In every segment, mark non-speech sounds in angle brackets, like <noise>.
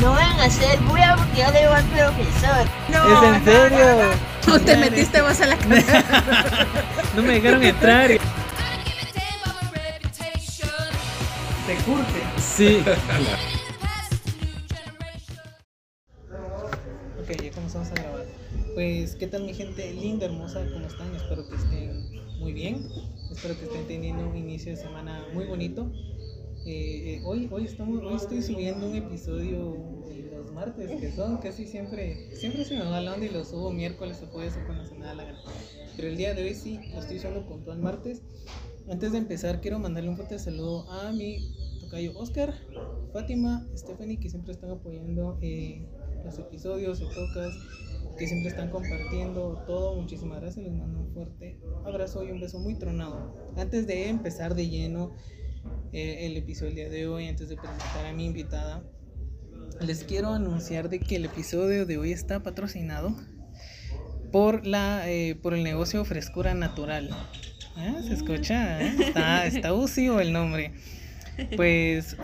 No van a hacer bulla porque yo le digo al profesor. ¿Es en serio? No te metiste vos a la cara. <laughs> No me dejaron entrar. Te curte. Sí. <laughs> Ok, ya comenzamos a grabar. Pues, ¿qué tal mi gente linda, hermosa? ¿Cómo están? Espero que estén muy bien. Espero que estén teniendo un inicio de semana muy bonito. Eh, eh, hoy, hoy, estamos, hoy estoy subiendo un episodio de los martes, que son casi siempre, siempre se me va la onda y lo subo miércoles o jueves o cuando se me da la gana. Pero el día de hoy sí, lo estoy subiendo puntual martes. Antes de empezar, quiero mandarle un fuerte saludo a mi tocayo Oscar, Fátima, Stephanie, que siempre están apoyando eh, los episodios, el podcast, que siempre están compartiendo todo. Muchísimas gracias, les mando un fuerte abrazo y un beso muy tronado. Antes de empezar de lleno eh, el episodio de hoy, antes de presentar a mi invitada, les quiero anunciar de que el episodio de hoy está patrocinado por, la, eh, por el negocio Frescura Natural. Ah, ¿Se escucha? ¿eh? Está, está usivo el nombre. Pues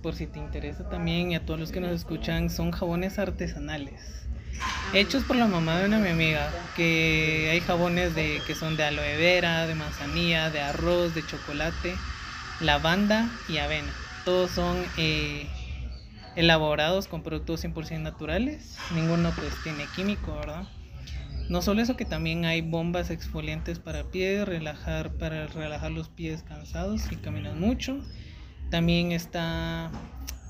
por si te interesa también y a todos los que nos escuchan, son jabones artesanales. Hechos por la mamá de una mi amiga, que hay jabones de, que son de aloe vera, de manzanilla, de arroz, de chocolate, lavanda y avena. Todos son eh, elaborados con productos 100% naturales. Ninguno pues tiene químico, ¿verdad? No solo eso, que también hay bombas exfoliantes para pies, relajar, para relajar los pies cansados si caminan mucho. También está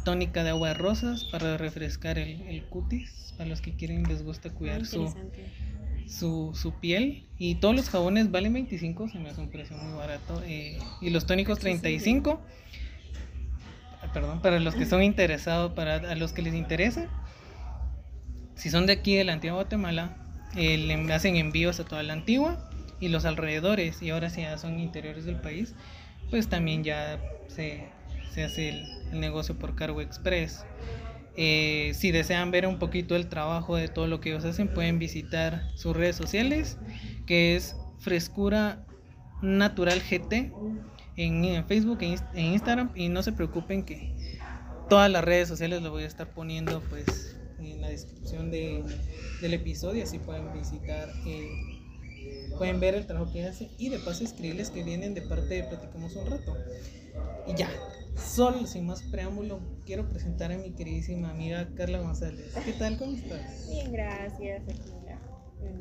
tónica de agua de rosas para refrescar el, el cutis, para los que quieren les gusta cuidar su, su, su piel. Y todos los jabones valen 25, se me hace un precio muy barato. eh, y los tónicos 35. Ah, Perdón, para los que son interesados, para a los que les interesa. Si son de aquí de la antigua Guatemala, eh, le hacen envíos a toda la antigua y los alrededores. Y ahora si ya son interiores del país, pues también ya se, se hace el, el negocio por cargo express. Eh, si desean ver un poquito el trabajo de todo lo que ellos hacen, pueden visitar sus redes sociales, que es Frescura Natural GT en, Facebook, en, en Instagram. Y no se preocupen que todas las redes sociales lo voy a estar poniendo pues en la descripción de, del episodio, así pueden visitar. eh, pueden ver el trabajo que hace y de paso escribirles que vienen de parte de Platicamos un rato. Y ya, solo sin más preámbulo, quiero presentar a mi queridísima amiga Carla González. ¿Qué tal? ¿Cómo estás? Bien, gracias, Aquila.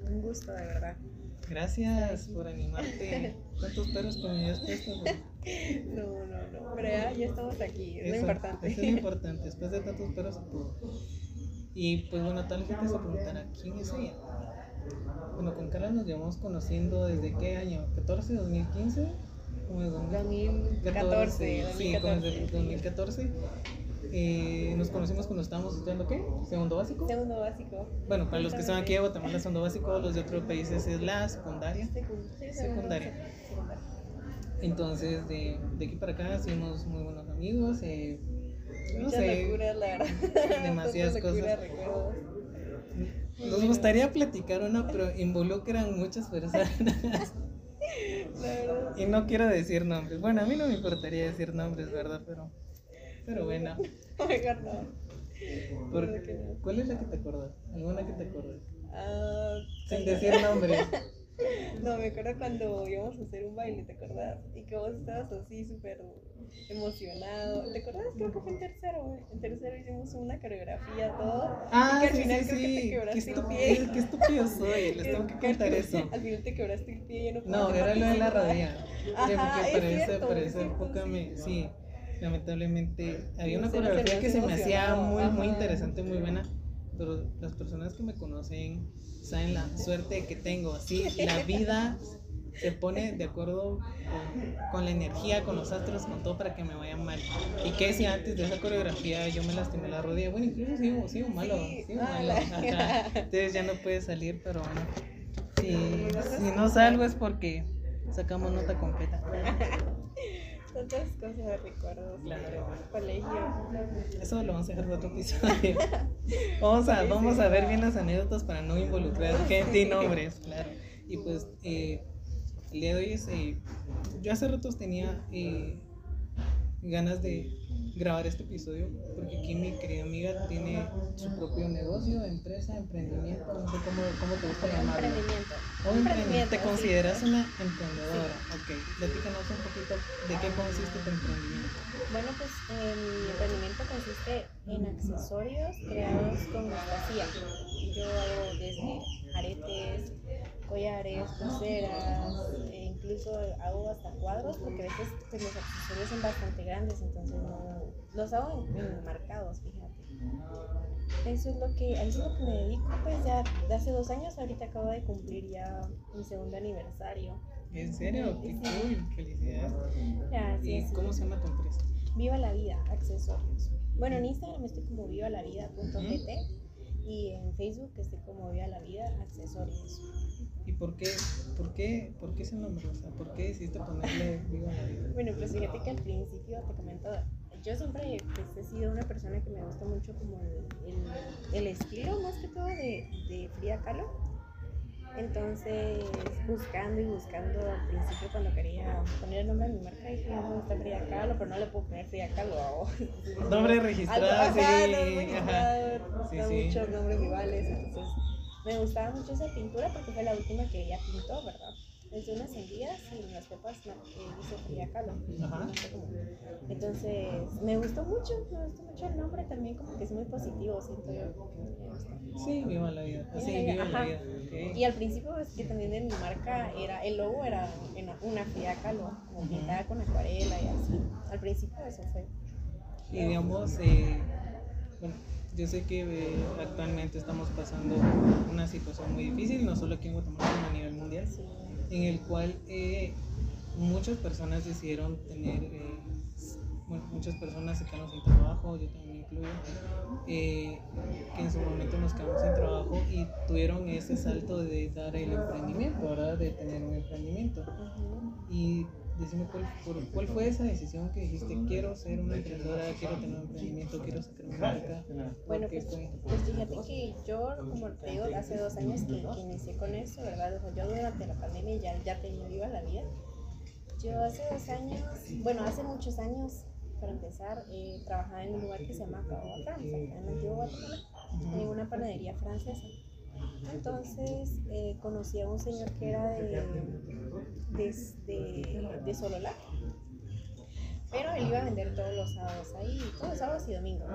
Un gusto, de verdad. Gracias por animarte. ¿Cuántos perros que me puesto? <laughs> No, no, no. Pero ya, ya estamos aquí, es lo importante. Eso es lo <laughs> importante. Después de tantos perros, todo. Y pues bueno, tal gente se preguntará, ¿quién es ella? Bueno, con Carla nos llevamos conociendo desde qué año? ¿14, 2015? ¿Cómo es? 2014, Sí, como 2014. desde el 2014. Eh, nos conocimos cuando estábamos estudiando qué? Segundo básico. Segundo básico. Bueno, para los que están aquí de Guatemala, segundo básico, los de otros países es la secundaria. Secundaria. Entonces, de, de aquí para acá, somos muy buenos amigos. eh, no Muchas sé, locuras, la verdad. <laughs> demasiadas cosas. recuerdos. Nos gustaría platicar una, pero involucran muchas personas. <laughs> Y no quiero decir nombres. Bueno, a mí no me importaría decir nombres, ¿verdad? Pero, pero bueno. Mejor no. ¿Cuál es la que te acuerdas? ¿Alguna que te acuerdas? Ah, Sin decir nombres. <laughs> No, me acuerdo cuando íbamos a hacer un baile, ¿te acordás? Y que vos estabas así súper emocionado. ¿Te acordás? Creo que fue en tercero. En tercero hicimos una coreografía, todo. Ah, y que al sí, final sí, creo que te sí. Qué quebraste el pie. qué estúpido soy. <laughs> Les tengo que contar eso. Al final te quebraste el pie y no No, era lo de la rodilla. Ajá, es cierto, para es esa cierto, época sí. me. Sí, lamentablemente había una coreografía que se me hacía muy, muy interesante, muy buena. Pero las personas que me conocen saben la suerte que tengo. Sí, la vida se pone de acuerdo con, con la energía, con los astros, con todo para que me vaya mal. Y que si antes de esa coreografía yo me lastimé la rodilla, bueno, incluso sigo, sigo malo, Sí, sigo malo. ajá. Entonces ya no puede salir, pero bueno. Si, si no salgo es porque sacamos nota completa. Tantas cosas, recuerdos. Claro. Colegio. Eso lo vamos a dejar para otro episodio. Vamos a, vamos a ver bien las anécdotas para no involucrar <laughs> gente y nombres, claro. Y pues eh, el día de hoy es, eh, yo hace ratos tenía eh, ganas de grabar este episodio porque aquí mi querida amiga tiene su propio negocio, empresa, emprendimiento, no sé cómo, cómo te gusta llamarlo. Emprendimiento. Un emprendimiento. ¿Te sí. consideras una emprendedora? Ok, platícanos un poquito de qué consiste tu emprendimiento. Bueno, pues eh, mi emprendimiento consiste en accesorios creados con fantasía. Yo hago desde aretes, collares, pulseras, e incluso hago hasta cuadros porque a veces pues, los accesorios son bastante grandes, entonces no, los hago en, marcados, fíjate. Eso es lo que, a eso es lo que me dedico, pues ya de hace dos años, ahorita acabo de cumplir ya mi segundo aniversario. ¿En serio? Qué Sí. cool, felicidades. Ya, sí, ¿Y sí. cómo se llama tu empresa? Viva la vida, accesorios. Bueno, en Instagram estoy como viva la vida.gt y en Facebook estoy como viva la vida, accesorios. ¿Y por qué, por qué, por qué ese nombre? O sea, ¿por qué decidiste ponerle Viva la Vida? Bueno, pues fíjate que al principio te comento, yo siempre pues, he sido una persona que me gusta mucho como el, el- el estilo más que todo de, de Frida Kahlo. Entonces, buscando y buscando al principio cuando quería poner el nombre de mi marca, dije, "No me gusta Frida Kahlo, pero no le puedo poner Frida Kahlo a Nombre registrado, sí. ajá, Sí, sí. muchos nombres iguales, entonces me gustaba mucho esa pintura porque fue la última que ella pintó, ¿verdad? Es de unas hendidas y en las pepas no, que Frida Kahlo. Ajá. Entonces me gustó mucho, me gustó mucho el nombre también, como que es muy positivo, siento yo. Sí, Viva la Vida. Así, Viva la. Vida. Y al principio es que también en mi marca era, el logo era una, Frida Kahlo, como pintada con acuarela y así. Al principio eso fue. Y digamos, eh, bueno, yo sé que eh, actualmente estamos pasando una situación muy difícil, no solo aquí en Guatemala, sino a nivel mundial, en el cual eh, muchas personas decidieron tener, eh, bueno, muchas personas se quedaron sin trabajo, yo también incluyo, eh, que en su momento nos quedamos sin trabajo y tuvieron ese salto de dar el emprendimiento, ¿verdad? De tener un emprendimiento. Y decime cuál, por- cuál fue esa decisión que dijiste, quiero ser una emprendedora, quiero tener un emprendimiento, quiero sacar una marca. Bueno, ¿Por qué pues, pues fíjate que yo, como te digo, hace dos años que, que inicié con eso, ¿verdad? O sea, yo durante la pandemia ya, ya tenía viva la vida. Yo hace dos años, bueno, hace muchos años, para empezar, eh, trabajaba en un lugar que se llama Cabo France, acá en Antiguo Guatemala, en una panadería francesa. Entonces eh, conocí a un señor que era de, de, de, Sololá. Pero él iba a vender todos los sábados ahí, todos los sábados y domingos.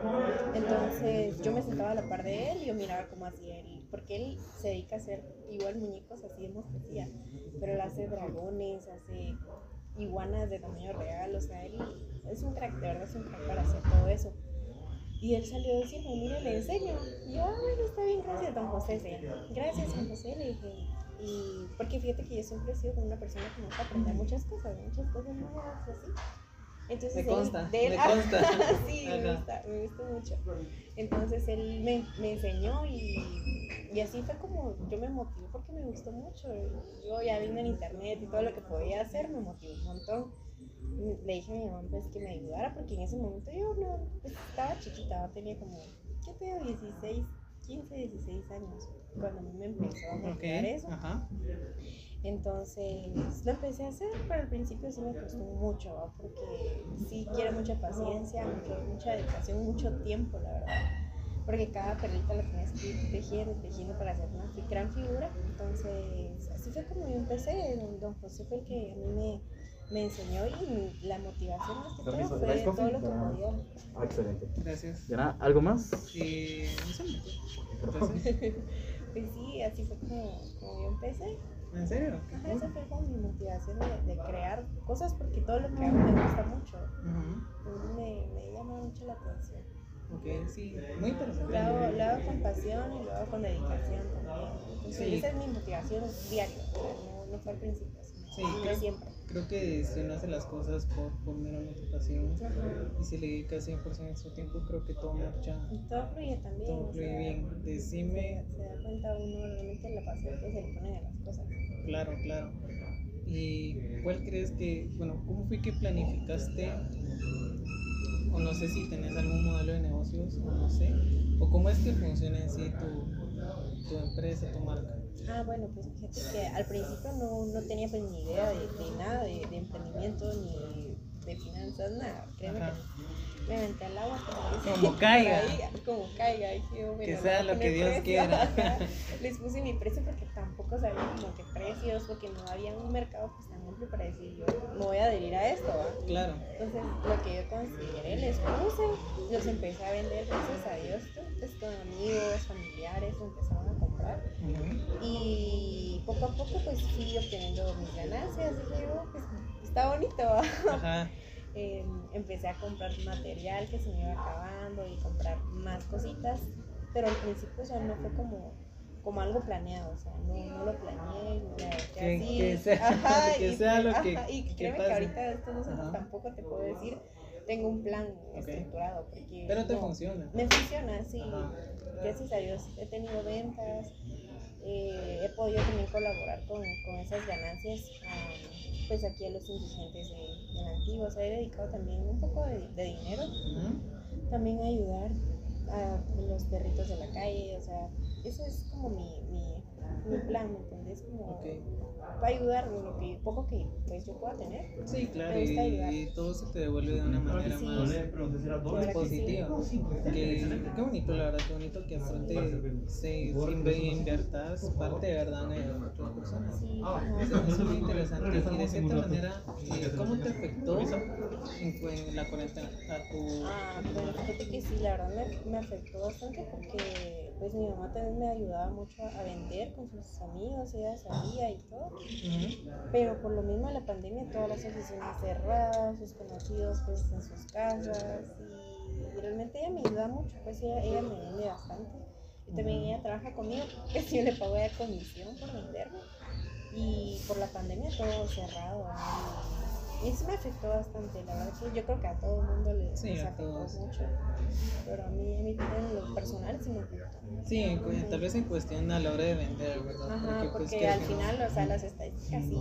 Entonces yo me sentaba a la par de él y yo miraba cómo hacía él, porque él se dedica a hacer igual muñecos así de mostacía, pero él hace dragones, hace iguanas de tamaño real, o sea, él es un crack, de verdad un crack para hacer todo eso. Y él salió a decirme, mire, le enseño. Y yo, ah, bueno, está bien, gracias, don José. se llama. Gracias, don José, le dije. Y porque fíjate que yo siempre he sido como una persona que me gusta aprender muchas cosas, muchas cosas nuevas, así. Entonces, Me él- consta, de él- me <laughs> consta. sí, me gusta, me gusta mucho. Entonces él me, me enseñó y, y así fue como yo me motivé porque me gustó mucho. Yo ya viendo en internet y todo lo que podía hacer me motivó un montón. Le dije a mi mamá pues, que me ayudara porque en ese momento yo no, pues, estaba chiquita, tenía como, ¿qué te digo? 16, 15, 16 años cuando a mí me empezó a Ok, motivar eso. ajá. Entonces lo empecé a hacer, pero al principio sí me costó mucho, ¿va? porque sí quiere mucha paciencia, mucho- mucha dedicación, mucho tiempo, la verdad. Porque cada perrita la tienes que ir tejiendo, tejiendo para hacer una gran figura. Entonces, así fue como yo empecé. Don- Don José fue el que a mí me, me enseñó y la motivación más que todo fue ¿Rice todo coffee? lo que podía. Ah, excelente. Gracias. ¿Ya algo más? Eh, <laughs> Pues sí, así fue como, como yo empecé. ¿En serio? Ajá, esa fue como mi motivación de, de crear cosas porque todo lo que hago me gusta mucho. Ujú. me, me llama mucho la atención. Ok, sí, muy interesante. Lo hago, lo hago con pasión y lo hago con dedicación también. Entonces, Sí. esa es mi motivación diaria, no, fue al principio, sino Sí, creo- siempre. Creo que si uno hace las cosas por, por meramente pasión Ajá. y se le dedica 100% de su tiempo, creo que todo marcha, Y todo fluye también. todo fluye sea, bien. Decime, Se, se da cuenta uno realmente la pasión que se le pone a las cosas. claro, claro. ¿Y cuál crees que, bueno, cómo fue que planificaste, o no sé si tenés algún modelo de negocios, o no sé, o cómo es que funciona en sí tu, tu empresa, tu marca? Ah, bueno, pues fíjate que al principio no, no tenía pues ni idea de, de nada, de, de emprendimiento, ni de finanzas, nada, créeme que Ajá. no. me aventé al agua. como caiga. ahí, como caiga. dije yo, Que bueno, sea lo que Dios precio, quiera. <laughs> ajá. Les puse mi precio porque tampoco sabía como que precios, porque no había un mercado pues tan amplio para decir yo me voy a adherir a esto. ¿va? Claro. Entonces, lo que yo consideré, les puse, los empecé a vender, gracias a Dios, pues con amigos, familiares, empezaron a comprar. Y poco a poco, pues fui obteniendo mis ganancias. Dije, oh, pues está bonito. Ajá. <laughs> Eh, empecé a comprar material que se me iba acabando y comprar más cositas. Pero al principio, o sea, no fue como, como algo planeado, o sea, no, no lo planeé. Ya Que- así, que sea- <laughs> que y sea lo que- ajá, y créeme que ahorita estos dos años Ajá. tampoco te puedo decir, tengo un plan estructurado. Porque Pero te no, funciona. Me funciona, sí. Ajá. Gracias a Dios he tenido ventas, eh, he podido también colaborar con, con esas ganancias a, pues aquí a los indigentes de, de la antigua. O sea, he dedicado también un poco de, de dinero también a ayudar a los perritos de la calle. O sea, ese es como mi, mi, mi plan, ¿me entendés? Como para ayudar lo que, poco que pues, yo pueda tener. Sí, claro, Me gusta ayudar. y, y todo se te devuelve de una manera Sí. más ¿Verdad que positiva. Que, qué bonito, la verdad, qué bonito que aparte se inviertas parte de verdad en otras personas. Sí, Eso es muy interesante. Y de cierta manera, ¿cómo te afectó en, en la cuarentena a tu... Ah, bueno, fíjate que sí, la verdad me, me afectó bastante porque pues mi mamá también me ayudaba mucho a vender con sus amigos, ella salía y todo, Ujú. pero por lo mismo de la pandemia todas las oficinas cerradas, sus conocidos pues en sus casas y, realmente ella me ayuda mucho, pues ella, ella me vende bastante y también ella trabaja conmigo, <laughs> pues yo le pago de comisión por venderme y por la pandemia todo cerrado. ¿no? Y eso me afectó bastante, la verdad yo creo que a todo el mundo le Sí, les a afectó todos. mucho. Pero a mí, a mí en lo personal sí me afectó. Sí, cu- tal vez en cuestión a la hora de vender, ¿verdad? Ajá, porque, pues, quiera al que no- final, o sea, las estadísticas sí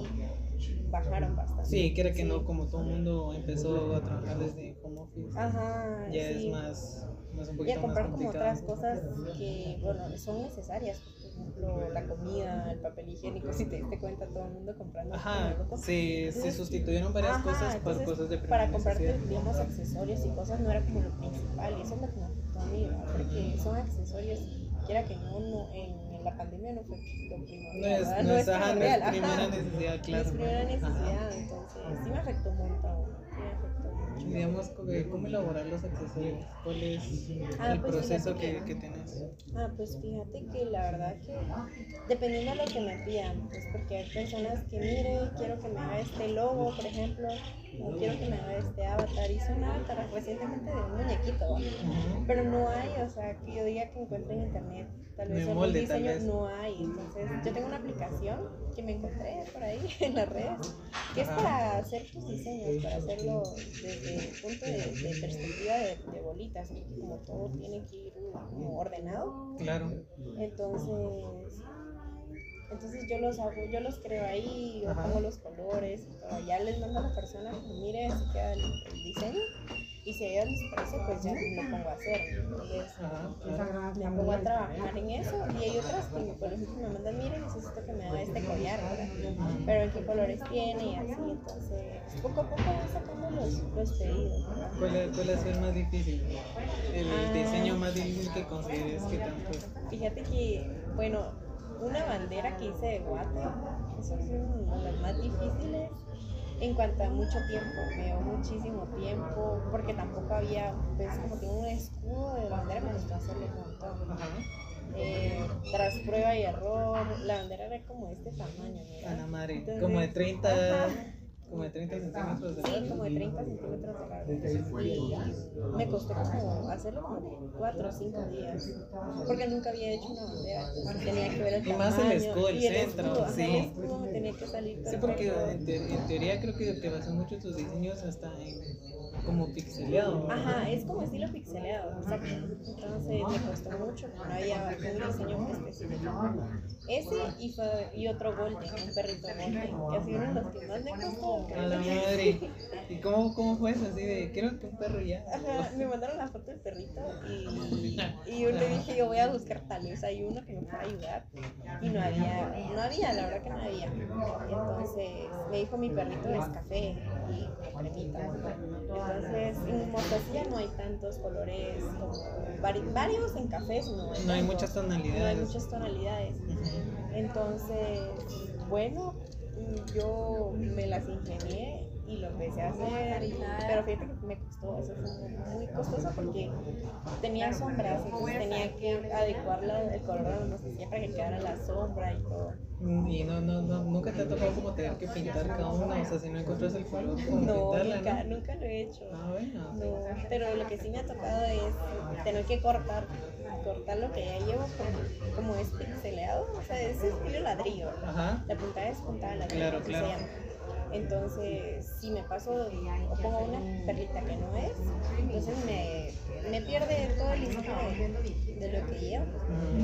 bajaron bastante. Sí, quiera que no, Sí. como todo el mundo empezó a trabajar desde home office, Ajá, ya sí. es más, más un y poquito a más comprar como complicado. otras cosas que, bueno, son necesarias. Por ejemplo, la comida, el papel higiénico, si te diste cuenta, todo el mundo comprando. Ajá, se, se sustituyeron varias Ajá, cosas por entonces, cosas de Para comprarte, digamos, accesorios y cosas no era como lo principal. Y eso es lo que me afectó a mí. Porque son accesorios quiera que no, no en, en la pandemia no fue lo primordial. No es, ¿verdad? no es, ajá, no es ajá. primera necesidad, claro. No es primera Ajá. necesidad, entonces sí me afectó un montón. Sí me afectó. Digamos, eh, ¿cómo elaborar los accesorios? ¿Cuál es Ah, el pues proceso fíjate que, que- tenés? Ah, pues fíjate que la verdad que dependiendo de lo que me pidan, pues porque hay personas que mire, quiero que me haga este logo, por ejemplo, quiero que me haga este avatar. Hice un avatar recientemente de un muñequito, pero no hay, o sea, que yo diga que encuentre en internet, tal vez tal diseño no hay. Entonces, yo tengo una aplicación que me encontré por ahí <laughs> en las redes, que es para hacer tus diseños, para hacerlo desde el punto de, de perspectiva de, de bolitas, como todo tiene que ir como ordenado. Claro. Entonces, entonces yo los hago, yo los creo ahí, yo Ajá. pongo los colores, y todo. ya les mando a la persona, como, mire, así queda el, el diseño, y si a ellos les parece, pues ya lo pongo a hacer, entonces Ajá, me pongo a trabajar en eso, y hay otras que, por ejemplo, me mandan, mire, necesito que me haga este collar, ¿verdad? pero en qué colores tiene, y así, entonces, poco a poco voy sacando los, los pedidos, ¿verdad? ¿Cuál, es- ¿Cuál ha sido el más difícil? El Ah. diseño más difícil que consideres que puesto. Fíjate que, bueno, una bandera que hice de guate, eso es uno de los más difíciles en cuanto a mucho tiempo, me dio muchísimo tiempo, porque tampoco había, pues como tengo un escudo de bandera, me costó hacerle un montón. Ajá. Eh, tras prueba y error, la bandera era como de este tamaño, madre, Entonces, como de 30, ajá. Como de 30 centímetros de Sí, largo. como de 30 centímetros de largo. Y me costó como hacerlo como 4 o 5 días. Porque nunca había hecho una bandera. tenía que ver el Y más el tamaño, escudo, el y centro, escudo, sí. El escudo tenía que salir. Sí, porque en, te- en teoría creo que, que basan mucho tus diseños hasta en como pixeleado. Ajá, es como estilo pixeleado, exacto. Entonces me costó mucho, no había un diseño muy específico. Ese y, fue, y otro Golden, un perrito Golden, que ha sido uno de los que más me costó. A la madre. ¿Y cómo, cómo fue eso? Así de, quiero que un perro ya. Ajá, me mandaron la foto del perrito y, y yo le dije, yo voy a buscar tal vez hay uno que me pueda ayudar. Y no había, no había, la verdad que no había. Entonces me dijo, mi perrito es café y cremita. Entonces en mostacilla no hay tantos colores como vari- varios en cafés, no hay, No hay tantos. muchas No hay tonalidades. muchas tonalidades. Entonces, bueno, yo me las ingenié y lo empecé a hacer, pero fíjate que me costó, eso fue muy costoso porque tenía sombras, entonces tenía que adecuar el color de la mostacilla para que quedara la sombra y todo. Y no, no, no, nunca te ha tocado como tener que pintar cada una, o sea, si no encuentras el color, como No, pintarla, nunca, ¿no? nunca lo he hecho. Ah, bueno. No, pero lo que sí me ha tocado es tener que cortar, cortar lo que ya llevo como, como es pixeleado, o sea, es estilo ladrillo. Ajá. La puntada es puntada ladrillo, Claro, claro. se llama. Entonces, si me paso o pongo una perlita que no es, entonces me, me pierde todo el diseño de, de lo que llevo.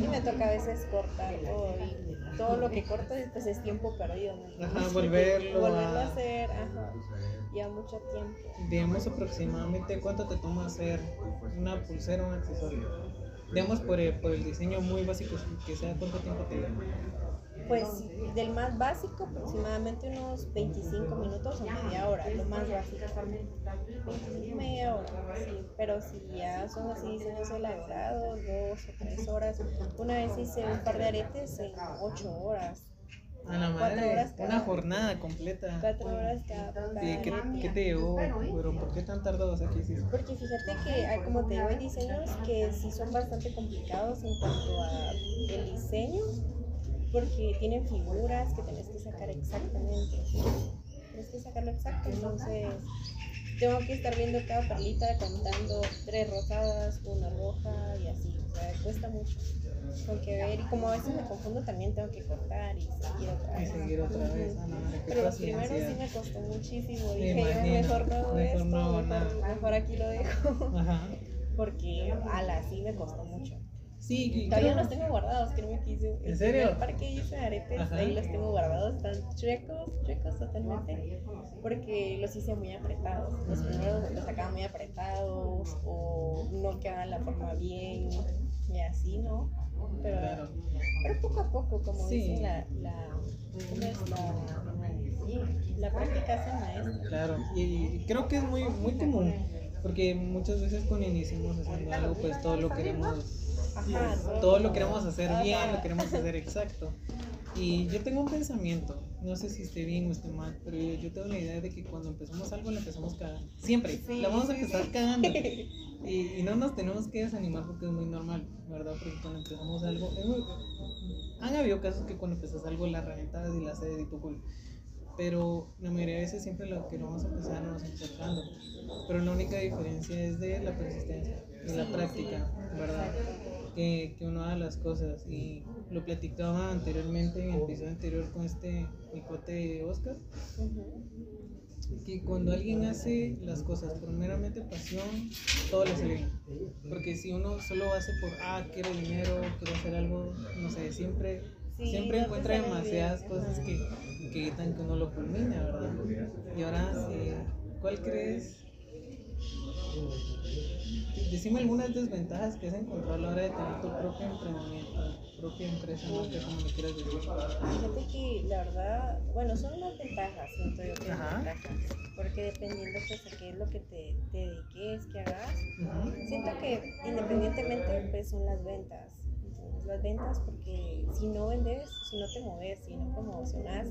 Y me toca a veces cortar todo y todo lo que corto pues es tiempo perdido. ¿no? Ajá, volverlo <laughs> Volverlo a- hacer, ajá. Lleva mucho tiempo. Digamos aproximadamente cuánto te toma hacer una pulsera o un accesorio. Digamos por el, por el diseño muy básico que sea, ¿cuánto tiempo te lleva? Pues del más básico, aproximadamente unos 25 minutos o media hora, lo más básico. 25, media hora, sí. Pero si ya son así diseños elaborados, dos o tres horas. Una vez hice un par de aretes en ocho horas, A la madre, horas cada- una jornada completa. cuatro horas cada, cada ¿Y qué, qué te llevó? Pero ¿por qué tan tardado? O sea, ¿qué hiciste? Porque fíjate que, como te digo, hay diseños que sí son bastante complicados en cuanto a el diseño, porque tienen figuras que tenés que sacar exactamente. Tienes que sacarlo exacto, entonces tengo que estar viendo cada perlita, contando tres rosadas, una roja y así. O sea, cuesta mucho. Tengo que ver, y como a veces me confundo, también tengo que cortar y seguir otra Y vez. seguir otra vez. A la madre, qué Pero los primeros sí me costó muchísimo. Dije yo, mejor no hago Mejor esto, no mejor, mejor aquí lo dejo. Ajá. <laughs> Porque a la sí me costó mucho. Sí, Todavía los tengo guardados, que hice. el ¿En serio? primer par que hice aretes, Ajá. ahí los tengo guardados, están chuecos, chuecos totalmente. Porque los hice muy apretados. Los primeros los sacaba muy apretados o no quedaban la forma bien y así, ¿no? Pero, Claro. pero poco a poco, como Sí. dicen, la, la, la, la práctica hace maestra. Claro, y, y creo que es muy, muy común, porque muchas veces cuando iniciamos haciendo algo, pues todo lo queremos, Ajá, todo lo queremos hacer Ajá. bien, lo queremos hacer exacto. Y yo tengo un pensamiento, no sé si esté bien o esté mal, pero yo, yo tengo la idea de que cuando empezamos algo la empezamos cagando. Siempre, Sí, la vamos a empezar cagando. <laughs> Y, y no nos tenemos que desanimar porque es muy normal, ¿verdad? Porque cuando empezamos algo, muy- han habido casos que cuando empezas algo la reventas y la haces y tu cool. Pero la mayoría de veces siempre lo que vamos a empezar nos empezando. Pero la única diferencia es de la persistencia, de la práctica. ¿verdad? Que, que uno haga las cosas. Y lo platicaba anteriormente en el episodio anterior con este mi cuate Oscar que cuando alguien hace las cosas por meramente pasión, todo le sale bien. Porque si uno solo hace por, ah, quiero dinero, quiero hacer algo, no sé, siempre, Sí, siempre encuentra demasiadas bien, cosas que, que evitan que uno lo culmine, ¿verdad? Y ahora, ¿cuál crees? Decime algunas desventajas que has encontrado a la hora de tener tu propio emprendimiento, tu propia empresa, marca, como le quieras decir. Fíjate que la verdad, bueno, son unas ventajas, siento yo que ventajas, porque dependiendo pues a qué es lo que te, te dediques, que hagas, siento que independientemente pues son las ventas. Las ventas porque si no vendes, si no te mueves, si no promocionas,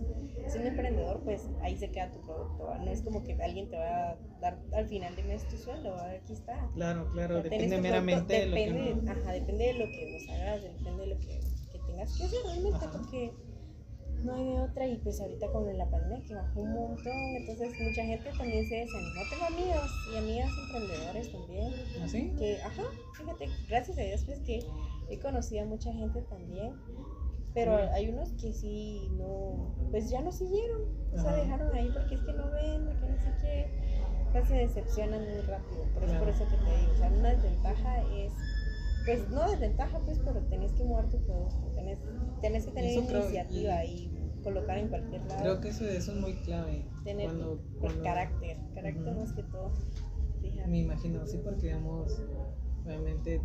siendo emprendedor pues ahí se queda tu producto, ¿va? no es como que alguien te va a dar al final de mes tu sueldo, ¿va? aquí está. Claro, claro, Ya depende meramente de lo que uno... ajá, depende de lo que vos hagas, depende de lo que, que tengas que hacer realmente, Ajá. porque no hay de otra y pues ahorita con la pandemia que bajó un montón, entonces mucha gente también se desanimó. Tengo amigos y amigas emprendedores también, ¿Así? que, ajá, fíjate, gracias a Dios pues que he conocido a mucha gente también, pero hay unos que sí, no, pues ya no siguieron, o sea, dejaron ahí porque es que no ven, porque no sé qué, o sea, se decepcionan muy rápido, pero es por eso que te digo, o sea, una desventaja es pues no desventaja, pues, pero tenés que mover tu producto, tenés, tenés que tener Eso creo- iniciativa y colocar en cualquier lado. Creo que eso, eso es muy clave. tener cuando, el cuando- carácter, carácter más que todo. Fíjate. Me imagino, sí, porque digamos, obviamente.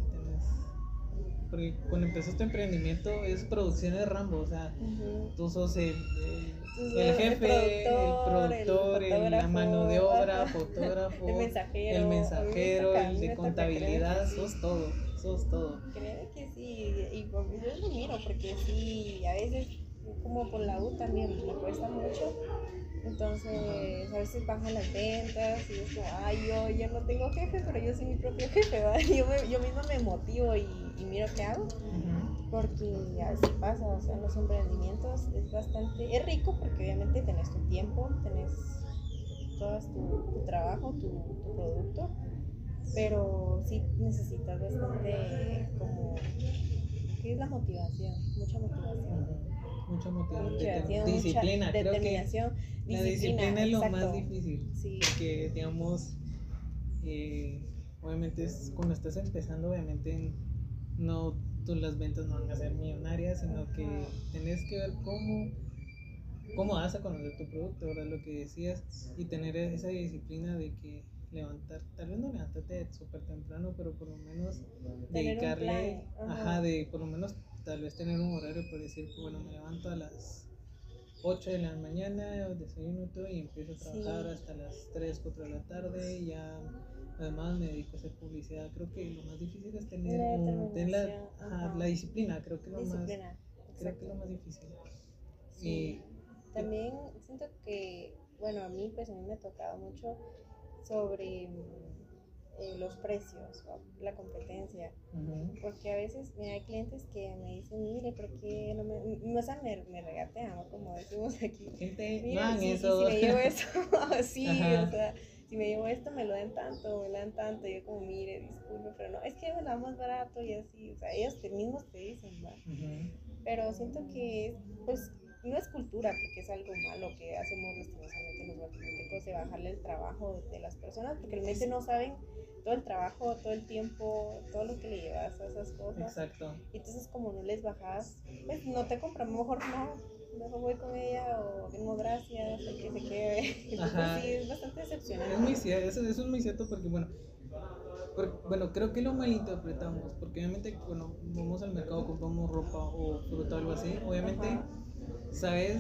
Porque cuando empezó este emprendimiento es producción de Rambo, o sea, tú sos el, el, jefe, el productor, el la mano de obra, <laughs> fotógrafo, El mensajero. el mensajero, el de contabilidad, sos todo, sos todo. Créeme que sí, y yo lo miro porque sí, a veces, como por la U también me cuesta mucho. Entonces, a veces bajan las ventas y es como, ay, yo, yo no tengo jefe, pero yo soy mi propio jefe, ¿verdad? <laughs> Yo, me, yo misma me motivo y, y miro qué hago. Porque así pasa, o sea, los emprendimientos es bastante, es rico porque obviamente tenés tu tiempo, tenés todo tu, tu trabajo, tu, tu producto, pero sí necesitas bastante como, ¿qué es la motivación? Mucha motivación. Mucha motivación, mucha disciplina, creo que la disciplina es lo más difícil. Sí, porque digamos eh, obviamente es cuando estás empezando obviamente no tú las ventas no van a ser millonarias sino que tenés que ver cómo cómo vas a conocer tu producto verdad lo que decías y tener esa disciplina de que levantar tal vez no levantarte súper temprano pero por lo menos dedicarle ajá. ajá. de por lo menos tal vez tener un horario por decir que bueno me levanto a las 8 de la mañana, desayuno todo y empiezo a trabajar Sí. hasta las 3, 4 de la tarde. Y ya, además, me dedico a hacer publicidad. Creo que lo más difícil es tener, La un- tener la, ajá, la disciplina. Creo que lo más, disciplina. creo que lo más difícil. Sí. También siento que, bueno, a mí pues a mí me ha tocado mucho sobre eh, los precios, o la competencia, porque a veces mira, hay clientes que me dicen, mire, ¿por qué no me, m- o sea, me, me regatean, ¿no? como decimos aquí? <laughs> Mire, no sí, sí, eso. si me llevo esto, <laughs> sí, Ajá. o sea, si me llevo esto me lo dan tanto, me lo dan tanto, y yo como, mire, disculpe, pero no, es que me lo dan más barato y así, o sea, ellos te- mismos te dicen, pero siento que pues no es cultura porque es algo malo que hacemos lastimosamente los guatemaltecos de bajarle el trabajo de las personas porque realmente no saben todo el trabajo, todo el tiempo, todo lo que le llevas a esas cosas. Exacto. Y entonces como no les bajas, pues no te compran, mejor no, mejor voy con ella o no gracias, el que se quede. <laughs> Entonces Ajá. sí, es bastante decepcionante. Es muy cierto, eso, eso es muy cierto porque, bueno, bueno, creo que lo malinterpretamos, porque obviamente cuando vamos al mercado, compramos ropa o fruta o algo así, obviamente, Ajá. ¿Sabes?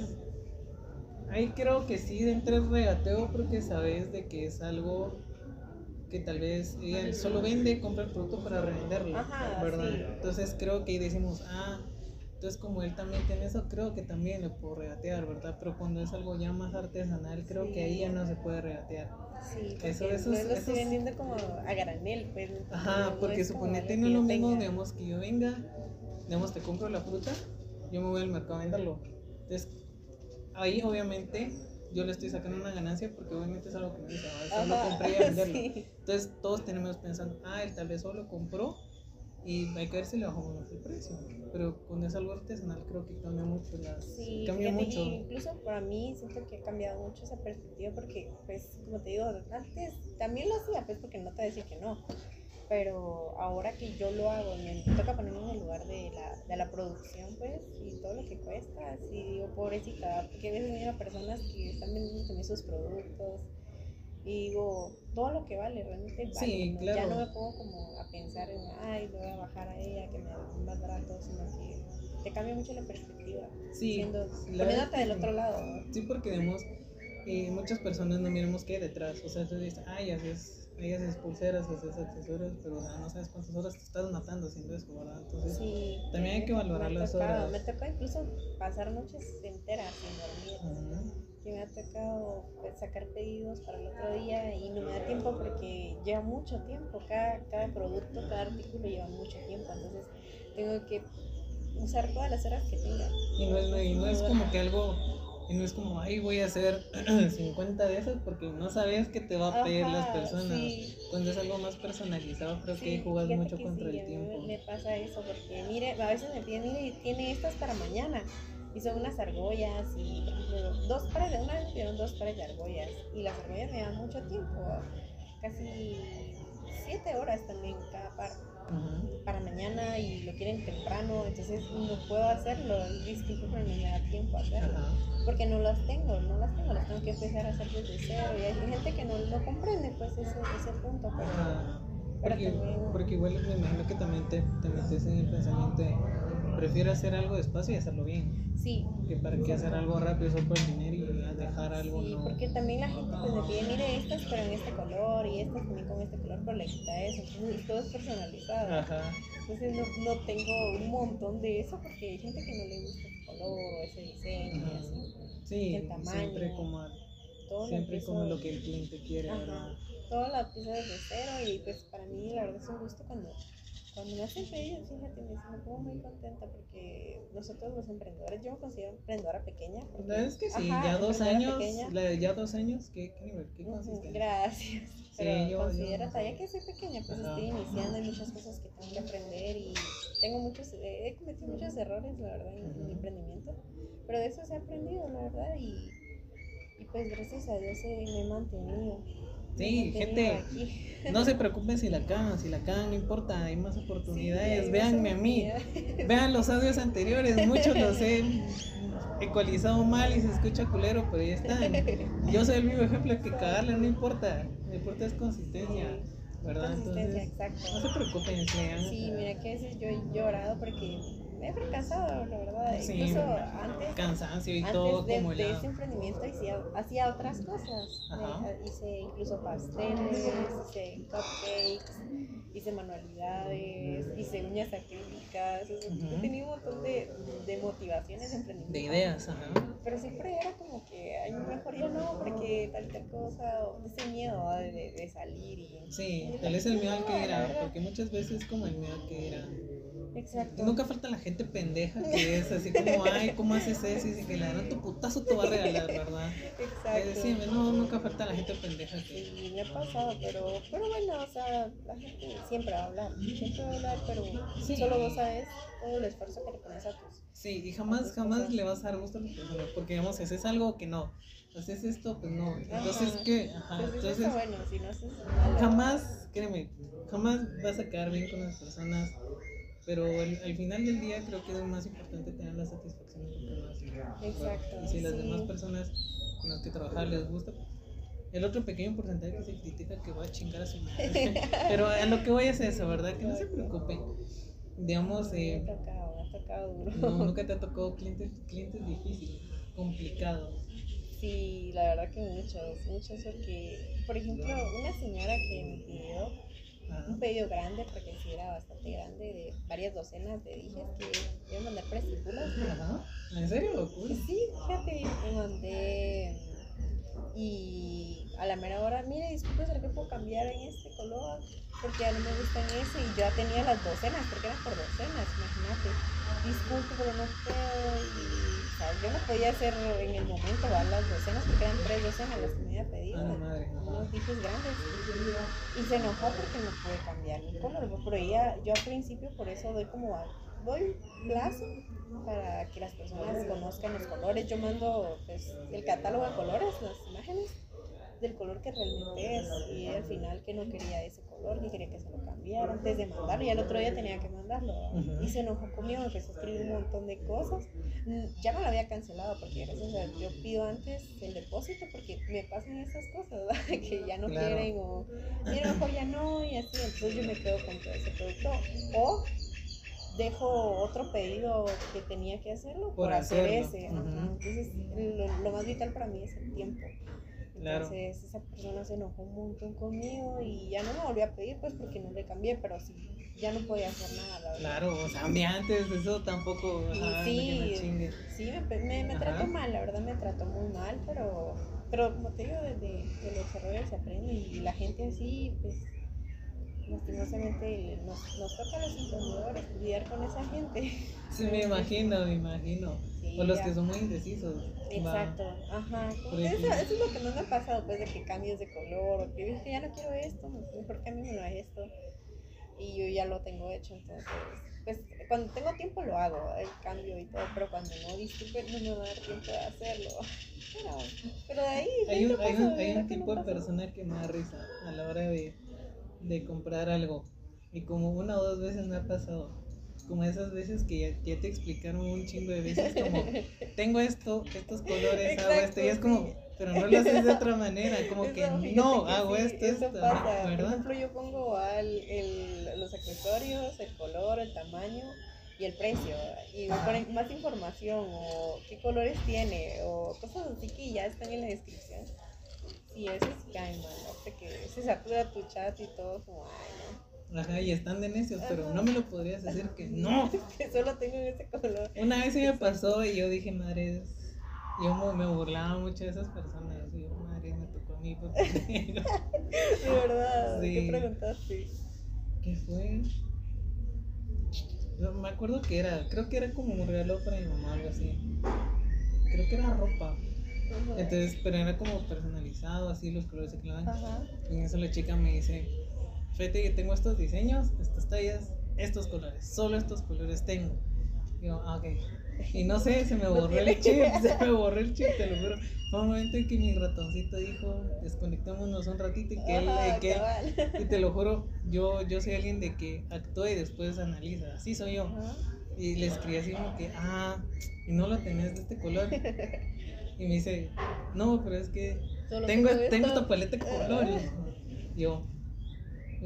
Ahí creo que sí entra el regateo porque sabes de que es algo que tal vez ella solo vende, compra el producto para revenderlo, Ajá, ¿verdad? sí. Entonces creo que ahí decimos, ah, entonces como él también tiene eso, creo que también le puedo regatear, ¿verdad? Pero cuando es algo ya más artesanal, creo que ahí ya no se puede regatear. Sí, Eso- eso no es- lo estoy es- vendiendo como a granel, pues. Ajá, no porque suponete no es lo mismo, tenga. digamos, que yo venga, digamos, te compro la fruta, yo me voy al mercado a venderlo. Entonces, ahí obviamente yo le estoy sacando una ganancia porque obviamente es algo que me dice, solo Ajá, compré y a venderlo. <laughs> sí. Entonces, todos tenemos pensando, ah, él tal vez solo compró y hay que ver si le bajamos el precio. Pero cuando es algo artesanal, creo que cambia mucho las. Sí, cambia mucho. incluso para mí siento que ha cambiado mucho esa perspectiva porque, pues, como te digo, antes también lo hacía, pues, porque no te voy a decir que no. Pero ahora que yo lo hago, y me toca ponerme en el lugar de la, de la producción, pues, y todo lo que cuesta, sí digo, pobrecita, porque a veces miro a personas que están vendiendo también sus productos y digo, todo lo que vale, realmente vale. Sí, ¿no? claro. Ya no me pongo como a pensar en, ay, le voy a bajar a ella, que me da más barato, sino que te cambia mucho la perspectiva. Sí, siendo, la verdad poniéndote del otro lado. ¿no? Sí, porque vemos, eh, muchas personas no miremos qué hay detrás. O sea, tú dices, ay, haces, ahí haces pulseras, haces accesorios, pero o sea, no sabes cuántas horas te estás matando haciendo eso, ¿verdad? Entonces, Sí, También hay que valorar las tocado, horas. Me toca incluso pasar noches enteras sin dormir. Que me ha tocado pues, sacar pedidos para el otro día y no me da tiempo porque lleva mucho tiempo. Cada, cada producto, cada artículo lleva mucho tiempo. Entonces tengo que usar todas las horas que tenga. y no es, y no es como que algo, y no es como, ay, voy a hacer <clears throat> 50 de esas porque no sabes qué te va a pedir las Ajá, personas. sí. Cuando es algo más personalizado, creo que ahí Sí, jugas mucho que contra sí, el tiempo. Me pasa eso porque, mire, a veces me piden, mire, tiene estas para mañana. Y son unas argollas y, ejemplo, dos pares de una vez pidieron dos pares de argollas. Y las argollas me dan mucho tiempo, casi siete horas también cada par. Para mañana y lo quieren temprano, entonces no puedo hacerlo, disculpe, pero no me da tiempo a hacerlo, porque no las tengo, no las tengo, las tengo que empezar a hacer desde cero. Y hay gente que no lo comprende pues ese, ese punto, pero Porque, también- porque igual me imagino que también te, te metes en el pensamiento de prefiero hacer algo despacio y hacerlo bien. sí, Que para qué hacer algo rápido solo por el dinero y a dejar algo sí, no. porque también la gente pues me pide, mire estas pero en este color y estas también con este color, pero le quita eso, entonces todo es personalizado. Ajá. Entonces no, no tengo un montón de eso porque hay gente que no le gusta ese color o ese diseño y Ajá. así. Sí, el tamaño, siempre como, Todo siempre como lo que el cliente quiere. Todo lo empiezo desde cero y pues para mí la verdad es un gusto cuando, cuando me hacen pedidos, fíjate, me, pongo muy contenta porque nosotros los emprendedores, yo me considero emprendedora pequeña. Porque- es que sí, Ajá, ya dos años, la ya dos años, ¿qué, qué nivel? ¿Qué consiste? Gracias. Pero yo- yo- considero todavía que soy pequeña, pues Ajá. estoy iniciando, hay muchas cosas que tengo que aprender y tengo muchos, eh, he cometido muchos errores, la verdad, en, en mi emprendimiento, pero de eso se ha aprendido, la verdad, y, y pues gracias a Dios eh, me he mantenido. Sí, gente. No se preocupen si la cagan, si la cagan, no importa, hay más oportunidades. Sí, hay Véanme a mí, vean los audios anteriores, muchos <laughs> los he ecualizado mal y se escucha culero, pero ya están. Yo soy el vivo ejemplo que cagarla no importa, lo importante es consistencia, ¿verdad? Consistencia, Entonces, exacto. no se preocupen, sean. Sí, mira que a veces yo he llorado porque me he fracasado, la verdad. Sí, Incluso antes, cansancio y antes todo de, como de ese emprendimiento hacía, hacía otras cosas. Me- hice incluso pasteles, hice cupcakes, hice manualidades, hice uñas acrílicas. o sea. He tenido un montón de, de motivaciones de emprendimiento. De ideas, ajá. Pero siempre era como que, ay, mejor ya no, porque tal y tal cosa, o ese miedo de, de- salir y... Sí, tal vez el miedo al que era, porque muchas veces como el miedo al que era. Exacto. Nunca falta la gente pendeja que es así como, ay, ¿cómo haces eso? Y dice que le dan tu putazo te va a regalar, ¿verdad? Exacto. sí, no, nunca falta la gente pendeja que... Sí, me ha pasado, pero, pero bueno, o sea, la gente siempre va a hablar, siempre va a hablar, pero Sí. solo vos sabes todo el esfuerzo que le pones a tus. Sí, y jamás, jamás le vas a dar gusto a las personas, porque digamos, si haces algo que no, haces esto, pues no. Entonces, Ajá. ¿qué? Ajá, Entonces, eso entonces, está bueno, si no haces jamás, créeme, jamás vas a quedar bien con las personas, pero al, al final del día creo que es más importante tener la satisfacción de lo que uno hace. Exacto, Y si las sí. demás personas con las que trabajar les gusta, el otro pequeño porcentaje que se critica que va a chingar a su madre. <laughs> Pero a lo que voy es eso, ¿verdad? Que no se preocupen. Digamos, Me eh, ha tocado, me ha tocado duro. no, <laughs> nunca te ha tocado clientes, clientes difíciles, complicados. Sí, la verdad que muchos, muchos, porque, por ejemplo, una señora que me pidió. Un pedido grande, porque sí era bastante grande, de varias docenas de dijes que iba a mandar para. Ajá. ¿En serio? Cool. Sí, fíjate, me mandé y a la mera hora, mire, disculpe, ¿será que puedo cambiar en este color? Porque ya no me gusta en ese y yo ya tenía las docenas, porque eran por docenas, imagínate. Disculpe, pero no puedo y, o sea, yo no podía hacer en el momento las docenas, porque eran tres docenas las que me había pedido. A la madre. Unos dijes grandes y se enojó porque no pude cambiar el color, pero ella, yo al principio por eso doy como, a- doy plazo para que las personas conozcan los colores. Yo mando pues, el catálogo de colores, las imágenes del color que realmente es. Y al final que no quería ese color, que quería que se lo cambiara antes de mandarlo. Y al otro día tenía que mandarlo. Y se enojó conmigo, empezó a escribir un montón de cosas. Mm, Ya no lo había cancelado porque gracias a yo pido antes el depósito porque me pasan esas cosas, ¿verdad? <laughs> que ya no Claro. quieren o mira, mejor ya no y así. Entonces yo me quedo con todo ese producto. O dejo otro pedido que tenía que hacerlo por, Por hacer ese. ajá. Entonces, lo, lo más vital para mí es el tiempo. Claro. Entonces, esa persona se enojó un montón conmigo y ya no me volvió a pedir, pues porque no le cambié, pero sí, ya no podía hacer nada, la. Claro, o sea, mí antes de eso tampoco. Ajá, sí, me. Sí, me, me, me trató mal, la verdad me trató muy mal, pero, pero como te digo, desde de los errores se aprende y la gente así, pues, lastimosamente nos, nos toca a los emprendedores lidiar con esa gente. Sí, me imagino, me imagino. Sí, O los que son muy indecisos. va. Exacto, ajá. Eso, eso es lo que más me ha pasado, pues, de que cambies de color, o que dije, ya no quiero esto, mejor cámbiamelo a esto. Y yo ya lo tengo hecho, entonces, pues, cuando tengo tiempo lo hago, el cambio y todo, pero cuando no, disculpe, no me va a dar tiempo de hacerlo. Pero, pero de ahí, Hay un, ¿qué hay un, hay un no tipo de persona que me da risa a la hora de, de comprar algo. Y como una o dos veces me ha pasado. Como esas veces que ya, ya te explicaron un chingo de veces, como tengo esto, estos colores, hago esto, y es como, sí. pero no lo haces de otra manera, como que Eso, no, que hago sí, esto, esto, pasa. Por ejemplo, yo pongo al, el, los accesorios, el color, el tamaño y el precio. Y me ponen más información o qué colores tiene o cosas así que ya están en la descripción. Y eso sí cae mal, ¿no? Porque se satura tu chat y todo como, ay, Ajá, y están de necios, pero no me lo podrías decir que no. no, <laughs> que solo tengo ese color. Una vez sí me pasó y yo dije, madre, yo me burlaba mucho de esas personas. Y yo, madre, me tocó a mí. porque- <laughs> De verdad, Sí. ¿qué preguntaste? ¿Qué fue? No, me acuerdo que era, creo que era como un regalo para mi mamá, algo así. Creo que era ropa. Ajá. Entonces, pero era como personalizado, así los colores se clavan. Y en eso la chica me dice, fíjate que tengo estos diseños, estas tallas, estos colores, solo estos colores tengo. Y yo, ah, ok. Y no sé, se me borró el chip, se me borró el chip, te lo juro. Fue un momento en que mi ratoncito dijo, desconectémonos un ratito y que él, Ajá, que él- cabal. y te lo juro, yo, yo soy alguien de que actúa y después analiza, así soy yo. Ajá. Y le escribí así como que, ah, y no lo tenés de este color. Y me dice, no, pero es que Solo tengo, tengo esta paleta de colores. Yo,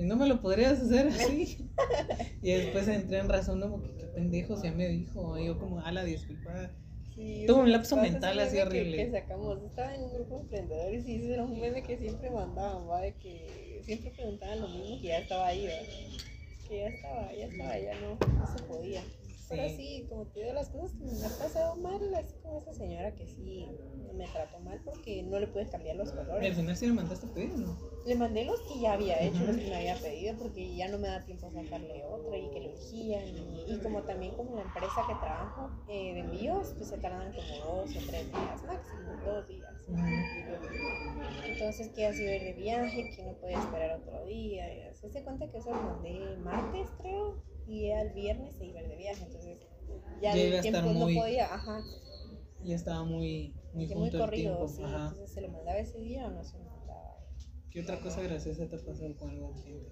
y no me lo podrías hacer así. <laughs> y después entré en razón, como que qué pendejos ya me dijo. Yo, como, ala, disculpa. Sí, Tuve un lapso mental así meme que- horrible. Que, sacamos, estaba en un grupo de emprendedores y ese era un meme que siempre mandaban, ¿va? De que siempre preguntaban lo mismo que ya estaba ahí, ¿va? Que ya estaba, ya estaba, ya no, no se podía. Pero Sí. como te digo, las cosas que me han pasado mal, así como esa señora que sí me trató mal porque no le puedes cambiar los Y al colores. final sí le mandaste a pedir, ¿no? Le mandé los que ya había hecho, los que me había pedido, porque ya no me da tiempo a sacarle otro y que lo elegían. Y, y como también como la empresa que trabajo eh, de envíos, pues se tardan como dos o tres días, máximo dos días. Entonces que así ir de viaje, que no podía esperar otro día. Y así se cuenta que eso lo mandé martes, creo, y ya el viernes se iba de viaje. Entonces ya, Ya iba el tiempo muy- no podía, ajá, Ya estaba muy, muy que muy junto el corrido, tiempo. sí. Ajá. Entonces se lo mandaba ese día o no se lo mandaba. ¿Qué otra cosa graciosa te ha pasado con algún cliente?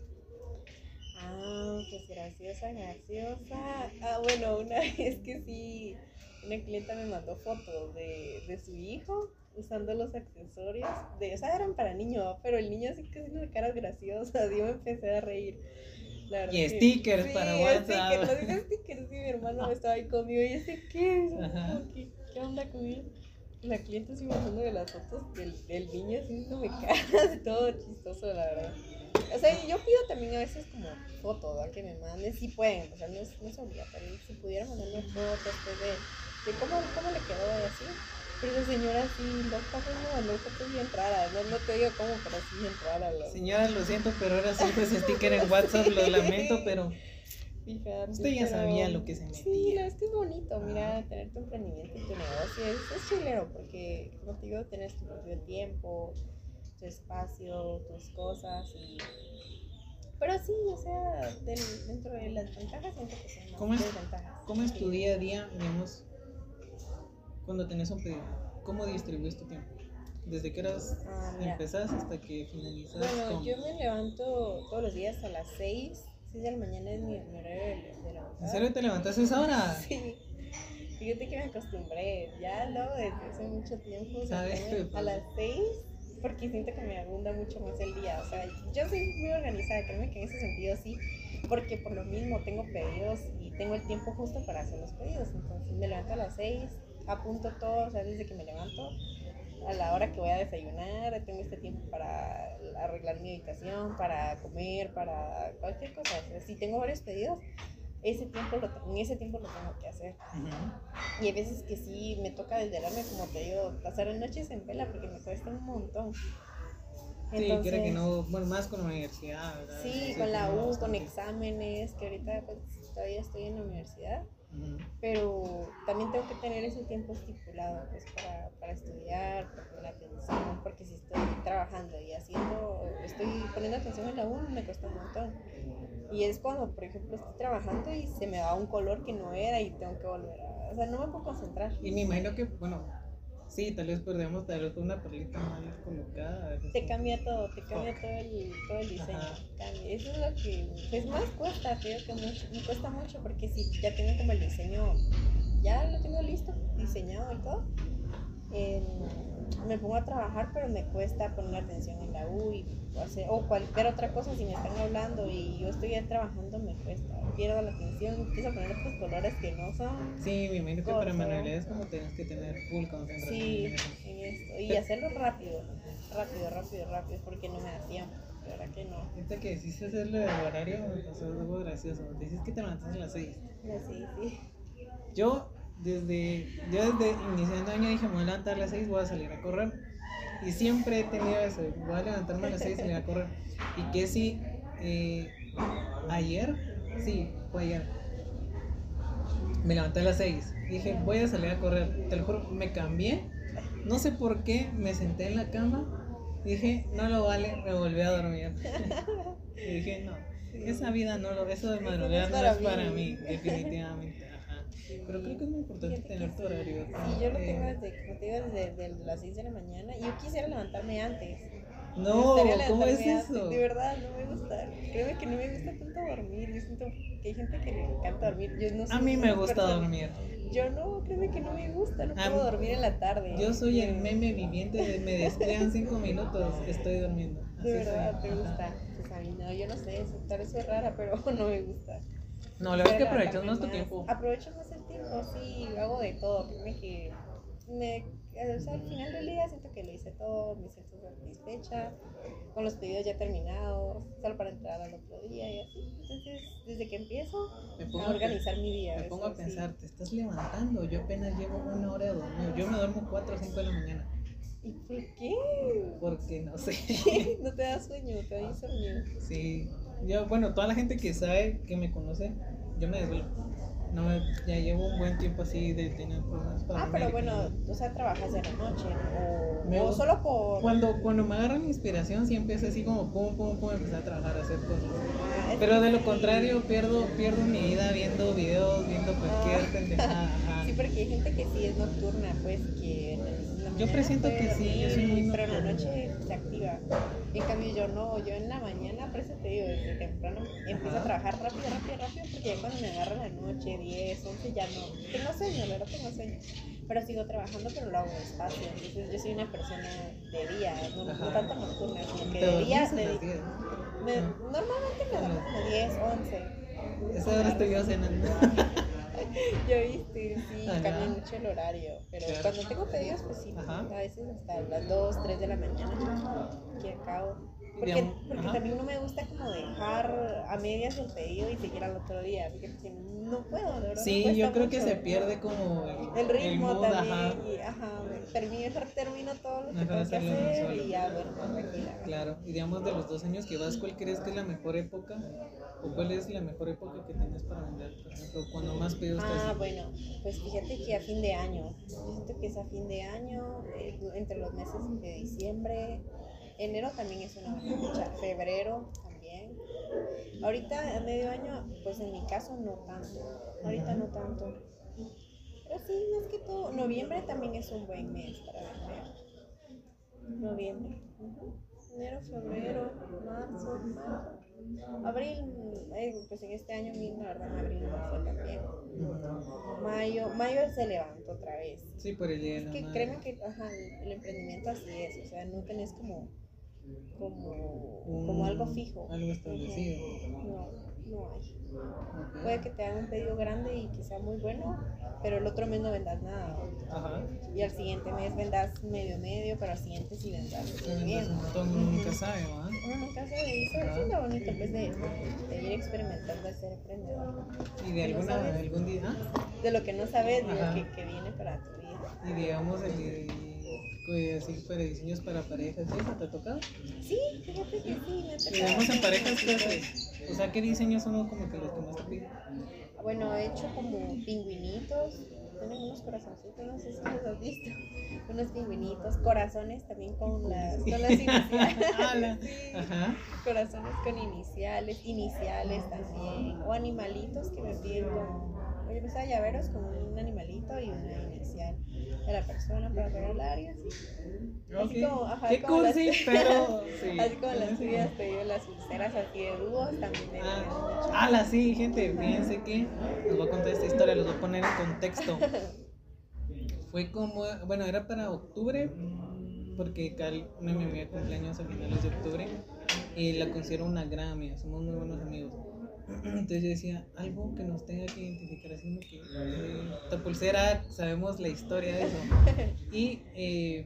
Ah, que es graciosa, graciosa. Ah, bueno, una <laughs> vez que sí, una clienta me mandó fotos de, de su hijo usando los accesorios. De, o sea, eran para niño, pero el niño así que haciendo caras graciosas. <laughs> Yo me empecé a reír. La verdad Y que- stickers sí, para WhatsApp. Stickers, stickers, sí, mi hermano estaba ahí conmigo. Y ese, ¿qué es? ¿Qué, ¿Qué onda con él? La cliente sí mandando de las fotos del, del niño haciéndome caras, <laughs> todo chistoso, la verdad. O sea, yo pido también a veces como fotos, ¿verdad? Que me manden, si pueden, o sea, no es, no es obligatorio, si pudieran mandarme fotos pues, de, de cómo, cómo le quedó y así. Pero esa señora sí, loca, pues me mandó fotos bien raras, no, no te digo cómo, pero sí bien raras. lo- Señora, lo siento, pero ahora sí fue ese sticker en <laughs> WhatsApp, lo lamento, pero Fíjate, Usted ya pero- sabía lo que se Sí, metía. no, es que es bonito, mira, tener tu emprendimiento y tu negocio. Es, es chilero porque, como te digo, tienes tu propio tiempo, tu espacio, tus cosas y... Pero sí, o sea, del- dentro de las ventajas siento que son ¿Cómo es- desventajas. ¿cómo es tu Sí. día a día, digamos, cuando tenés un pedido? ¿Cómo distribuyes tu tiempo? ¿Desde qué horas Ah, empezás hasta que finalizas? Bueno, con- yo me levanto todos los días a las 6, 6 de la mañana es mi, mi horario de, de levantar. ¿En serio te levantas a esa hora? <laughs> Sí. Fíjate que me acostumbré, ya lo desde hace mucho tiempo, ¿Sabes? a las 6, porque siento que me abunda mucho más el día. O sea, yo soy muy organizada, créeme que en ese sentido sí, porque por lo mismo tengo pedidos y tengo el tiempo justo para hacer los pedidos. Entonces me levanto a las 6, apunto todo, o sea, desde que me levanto a la hora que voy a desayunar, tengo este tiempo para arreglar mi habitación, para comer, para cualquier cosa. O sea, si tengo varios pedidos, ese tiempo lo, en ese tiempo lo tengo que hacer. Y hay veces que sí me toca desvelarme, como te digo, pasar las noches en vela porque me cuesta un montón. Sí, quiere que Entonces, no, bueno, más con la universidad, ¿verdad? Sí, Sí, con la U, con exámenes, que ahorita pues todavía estoy en la universidad, Pero también tengo que tener ese tiempo estipulado pues para, para estudiar, para poner atención, porque si estoy trabajando y haciendo, estoy poniendo atención en la U, me cuesta un montón. Y es cuando, por ejemplo, estoy trabajando y se me va un color que no era y tengo que volver a... O sea, no me puedo concentrar. Y me imagino que, bueno, Sí, tal vez perdemos tal vez una perlita mal colocada. veces Te cambia todo, te cambia todo el, todo el diseño. Eso es lo que pues más cuesta, creo que mucho, me cuesta mucho porque si ya tengo como el diseño, ya lo tengo listo, diseñado y todo, eh, me pongo a trabajar pero me cuesta poner atención en la U y, o, hacer- o cualquier otra cosa si me están hablando y yo estoy ya trabajando me cuesta, pierdo la atención, empiezo a poner otros colores que no son. Sí, me imagino que para manualidades como tienes que tener full concentración. Sí, en eso. en esto. Y hacerlo rápido, rápido, rápido, rápido, porque no me da tiempo. De verdad que no. Ahorita que hiciste hacerlo del horario, me pasó algo gracioso. Dices que te levantas a las 6. Sí, sí. Yo, desde, yo desde iniciando año dije, me voy a levantar a las 6, voy a salir a correr. Y siempre he tenido eso, voy a levantarme a las 6 y salir a correr. Y que si, eh, ayer, sí, fue ayer, me levanté a las 6. Dije, voy a salir a correr. Te lo juro, me cambié. No sé por qué, me senté en la cama. Dije, no lo vale, me volví a dormir. <laughs> y dije, no, esa vida no lo, eso de madrugar no es para mí, definitivamente. Pero creo que es muy importante tener tu horario. Sí, yo lo Eh, tengo desde, como te digo, desde, desde las 6 de la mañana. Yo quisiera levantarme antes. No, ¿cómo es antes, eso? De verdad, no me gusta. Créeme que no me gusta tanto dormir. Yo siento que hay gente que le encanta dormir. Yo no A soy mí me gusta persona- dormir. Yo no, créeme que no me gusta. No puedo dormir en la tarde. Yo soy el De- meme viviente de me despegan 5 minutos, estoy durmiendo. De Así soy. verdad, te Ajá. gusta. Pues a mí no, yo no sé, tal vez soy rara, pero <laughs> no me gusta. No, la verdad es que aprovechas más tu tiempo. Aprovecho más el tiempo, sí, hago de todo. Créeme que me, o sea, al final del día siento que lo hice todo, me siento satisfecha, con los pedidos ya terminados, solo para entrar al otro día y así. Entonces, desde que empiezo a organizar mi día. Me eso pongo a sí. pensar, te estás levantando, yo apenas llevo una hora de dormir. Yo me duermo 4 o 5 de la mañana. ¿Y por qué? Porque no sé. <laughs> ¿No te da sueño? ¿Te da sueño? Sí. Yo, bueno, toda la gente que sabe, que me conoce, yo me desvelo. No ya llevo un buen tiempo así de tener problemas para Ah, pero bueno, o sea, trabajas de la noche, o, Me o gusta- solo por... Cuando, cuando me agarra la inspiración, siempre es así como pum, pum, pum, empezar a trabajar, a hacer cosas. Ah, Pero de lo contrario, pierdo, pierdo mi vida viendo videos, viendo cualquier Ah. pendejada. <laughs> Sí, porque hay gente que sí es nocturna, pues, que Yo presiento que sí, yo soy dormir, muy Pero en la noche se activa. En cambio, yo no, yo en la mañana, por eso te digo, desde temprano empiezo a trabajar rápido, rápido, rápido, porque ya cuando me agarra la noche, 10, 11, ya no. Tengo sueño, la verdad tengo sueño. Pero sigo trabajando, pero lo hago despacio. Entonces, yo soy una persona de día, no, tanto nocturna, sino que de día. a de- las 10. me- normalmente me duermo como 10, 11. Esa hora estoy yo cenando. <laughs> Yo viste, sí, cambia mucho el horario. Pero Claro. cuando tengo pedidos, pues sí, Ajá. a veces hasta las 2, 3 de la mañana que acabo. Porque, porque ajá. también no me gusta como dejar a medias el pedido y seguir al otro día. Porque no puedo, de verdad. Sí, yo creo que mucho. se pierde como el, El ritmo mood, también. ajá. Y, ajá, termino, termino todo lo que Mejor tengo que hacer y ya duermo tranquila. Claro, y digamos de los dos años que vas, ¿cuál crees que es la mejor época? ¿O cuál es la mejor época que tienes para vender? Por ejemplo, cuando más pedidos te Ah, bueno, pues fíjate que a fin de año, yo siento que es a fin de año, eh, entre los meses de diciembre, enero también es una buena fecha, febrero. Ahorita a medio año, pues en mi caso no tanto, ahorita no tanto. Pero sí, más que todo, noviembre también es un buen mes para vender. Noviembre. Enero, febrero, marzo, marzo. Abril, eh, pues en este año mismo, la verdad, en abril no fue tan bien. Mayo, mayo se levantó otra vez. Sí, por el día Es que créeme que ajá, el, el emprendimiento así es, o sea, no tenés como, como, como Un- algo fijo. algo establecido. No, no hay. Ok. Puede que te hagan un pedido grande y que sea muy bueno, pero el otro mes no vendas nada. Ajá. Y al siguiente mes vendas medio medio, pero al siguiente sí vendas bien. mundo nunca sabe, ¿va? Uno nunca sabe, y eso, es lo bonito pues, de, de ir experimentando de ser emprendedor. Y de ¿No alguna, sabes? algún día, ¿ah? De lo que no sabes, de lo que, que viene para tu vida. Y digamos, el, que así para diseños para parejas, ¿eso te ha tocado? Sí, fíjate que sí, me ha tocado digamos en parejas, ¿qué haces? O sea, ¿qué diseños son como que los que más te piden? Bueno, he hecho como pingüinitos. Tienen unos corazoncitos, no sé si los has visto. <laughs> Unos pingüinitos, corazones también con las, con las iniciales. <laughs> Ala. Sí, Ajá. Corazones con iniciales, iniciales también. O animalitos que me piden con, Yo pensaba llaveros con un animalito y una inicial de la persona para regalar y así. Así como, ajá, Qué como las- cursi, pero <laughs> sí. Así como las tuyas te digo, las pulseras así de dúos también me Ah, ala, sí, gente, fíjense que les voy a contar esta historia, les voy a poner en contexto. <laughs> Fue como, bueno, era para octubre, porque Cal, mis amigas cumpleaños a finales de octubre, y la considero una gran amiga, somos muy buenos amigos. Entonces yo decía, algo que nos tenga que identificar, así que eh, pulsera, sabemos la historia de eso. <laughs> Y eh,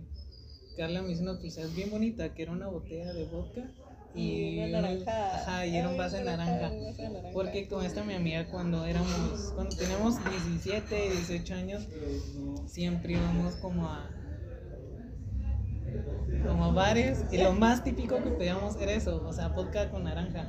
Carla me hizo una pulsera bien bonita, que era una botella de vodka y, una naranja. ajá, y era un Ay, vaso de una naranja. un vaso de naranja. Porque con esta mi amiga cuando éramos, cuando teníamos 17, 18 años, siempre íbamos como a como bares y lo más típico que pedíamos era eso, o sea, vodka con naranja.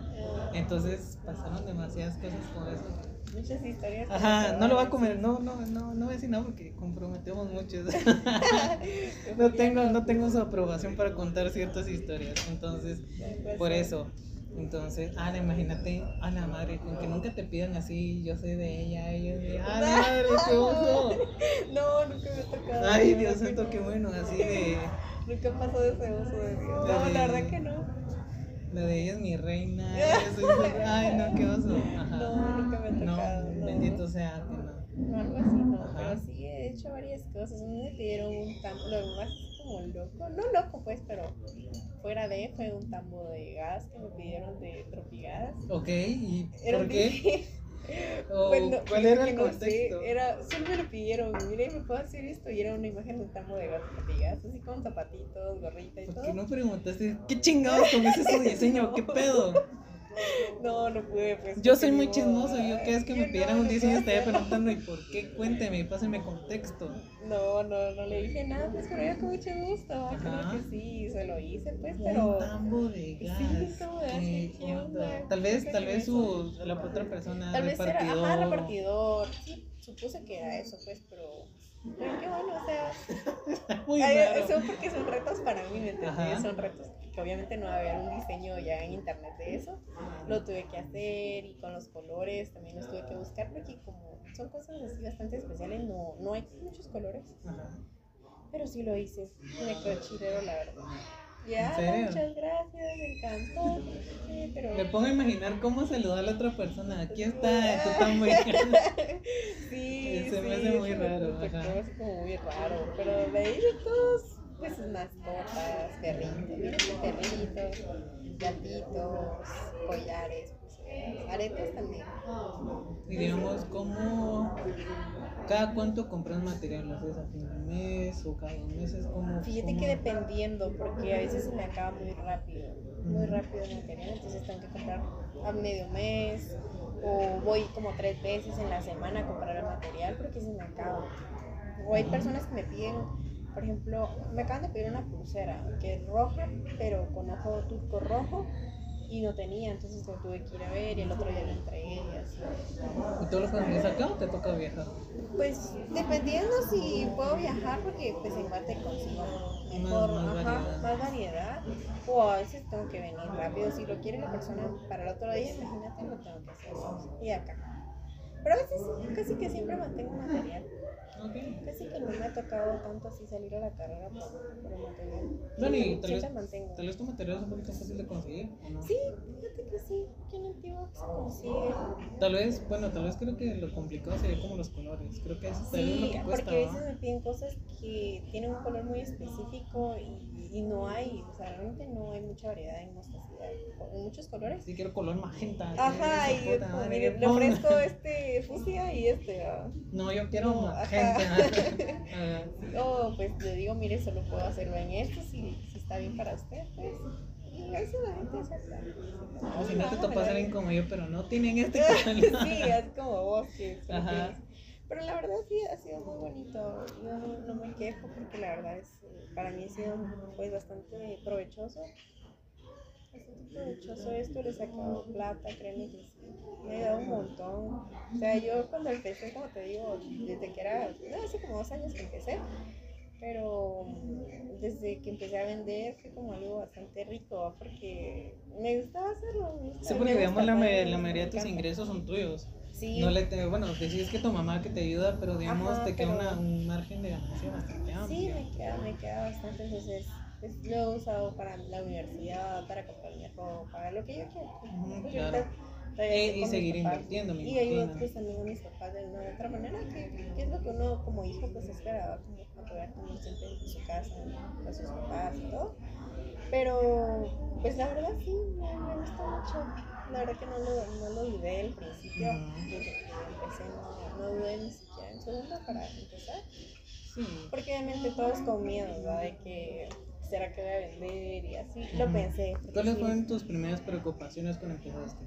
Entonces pasaron demasiadas cosas con eso. Muchas historias. Ajá, no lo voy a comer, no, no, no, no voy a decir nada porque comprometemos mucho. <laughs> no tengo, no tengo su aprobación para contar ciertas historias, entonces por eso. Entonces, Ana, imagínate, a la madre, con que nunca te pidan así, yo soy de ella, ella es de, ah, madre, qué oso. <laughs> No, nunca me ha tocado. Ay, Dios santo, qué bueno, así de, Nunca pasó de ese uso de Dios. La No, de- la verdad que no. la de ella es mi reina, ella soy su- ay, no, qué oso. Ajá. No, nunca me ha tocado. No, no. bendito sea que no. No, algo así, no. Ajá. Pero sí he hecho varias cosas. Me pidieron un tambo, lo más como loco. No loco, pues, pero fuera de fue un tambo de gas que me pidieron de tropigadas. Ok, ¿y Era por qué? Dije- ¿O Pues no, ¿Cuál era el no sé, contexto? era, solo me lo pidieron, mire, me puedo hacer esto y era una imagen de un tambo de gato así con zapatitos, gorrita y ¿Por todo. qué no preguntaste qué chingados con ese su diseño? ¿Qué <laughs> pedo? No, no pude, pues. Yo soy muy chismoso, yo que es que me pidieran un diseño estaría preguntando ¿y por qué? Cuénteme, pásenme contexto. No, no, no le dije nada, pues, pero yo con mucho gusto, Ajá. claro que sí, se lo hice, pues, pero... tambo de gas. Sí. Tal vez, ¿Qué tal vez su, la otra persona Tal vez era, ajá, repartidor, sí, supuse que era eso, pues, pero... Pero qué bueno, o sea, <laughs> Muy son porque son retos para mí, ¿me entiendes? Son retos que obviamente no va a haber un diseño ya en internet de eso. Lo tuve que hacer y con los colores también los tuve que buscar porque como son cosas así bastante especiales, no, no hay muchos colores. Ajá. Pero sí lo hice. Me quedó chilero, la verdad. Ya, ¿En serio? muchas gracias, me encantó. Sí, pero... Me pongo a imaginar cómo saludar a la otra persona. Aquí está tu tambo. <laughs> <laughs> Sí, Se me hace muy me raro, tocó ajá. así como muy raro. Pero de ahí todos, pues mascotas, perritos, perritos, gatitos, collares, aretes también. Y digamos, ¿cómo, cada cuánto compras material? ¿Lo haces a fin de mes o cada dos meses? ¿Cómo, Fíjate cómo? que dependiendo, porque a veces se me acaba muy rápido, muy rápido el material, entonces tengo que comprar a medio mes o voy como tres veces en la semana a comprar el material porque se me acaba. O hay personas que me piden, por ejemplo, me acaban de pedir una pulsera que es roja, pero con ojo turco rojo y no tenía, entonces lo tuve que ir a ver y el otro día lo entregué y así. ¿Y todo lo consigues acá o te toca viajar? Pues dependiendo si puedo viajar, porque pues en Guate consigo mejor, Más- más ajá, variedad. más variedad. O a veces tengo que venir rápido. Si lo quiere la persona para el otro día, imagínate, lo tengo que hacer. Y acá. Pero a veces casi que siempre mantengo material. Casi que no me ha tocado tanto así salir a la carrera por, por el material. Bueno, y Sí, tal vez, mantengo. tal vez tu material es un poquito fácil de conseguir, ¿o no? Sí, fíjate que sí, que en Antigua se consigue. Tal vez, bueno, tal vez creo que lo complicado sería como los colores. Creo que eso tal vez es lo Sí, que cuesta. porque a veces me piden cosas que tienen un color muy específico y, y no hay, o sea, realmente no hay mucha variedad en ciudad, en muchos colores. Sí, quiero color magenta. Ajá, y que le ofrezco este fucsia y este. ah. No, yo quiero No, magenta. <laughs> ajá. Ajá. Oh, pues le digo, mire, solo puedo hacerlo en esto, si, si está bien para usted, pues. Y a veces la gente acepta. O si no te Ah, topas alguien como yo, pero no tienen este <laughs> color. sí, es como vos que <laughs> Ajá. Pero la verdad sí ha sido muy bonito. Yo no, no me quejo porque la verdad es eh, para mí ha sido pues bastante provechoso. Bastante provechoso esto, le he sacado plata, créeme que sí. Me ha ayudado un montón. O sea, yo cuando empecé, como te digo, desde que era, no, hace como dos años que empecé, Pero desde que empecé a vender fue como algo bastante rico, porque me gustaba hacerlo. me Sí, porque digamos la, me- la mayoría de tus ingresos son tuyos. Sí, No le te, bueno, decís que tu mamá que te ayuda, pero digamos Ajá, te queda pero- una- un margen de ganancia bastante Sí, amplio. me queda, me queda bastante, entonces pues, lo he usado para la universidad, para comprarme ropa, para lo que yo quiera. Claro. y con seguir papás. invirtiendo, Y imagino. pues también a mis papás de una u otra manera, que, que es lo que uno como hijo pues esperaba, como apoyar también siempre en su casa, a sus papás y todo. Pero pues la verdad sí, me, me gusta mucho. La verdad que no lo, no lo dudé al principio, desde que empecé no, no dudé ni siquiera en segundo para empezar. Sí. Porque obviamente todos con miedo, ¿verdad? De que será que voy a vender y así. Lo pensé. ¿Cuáles sí, fueron tus primeras preocupaciones cuando empezaste?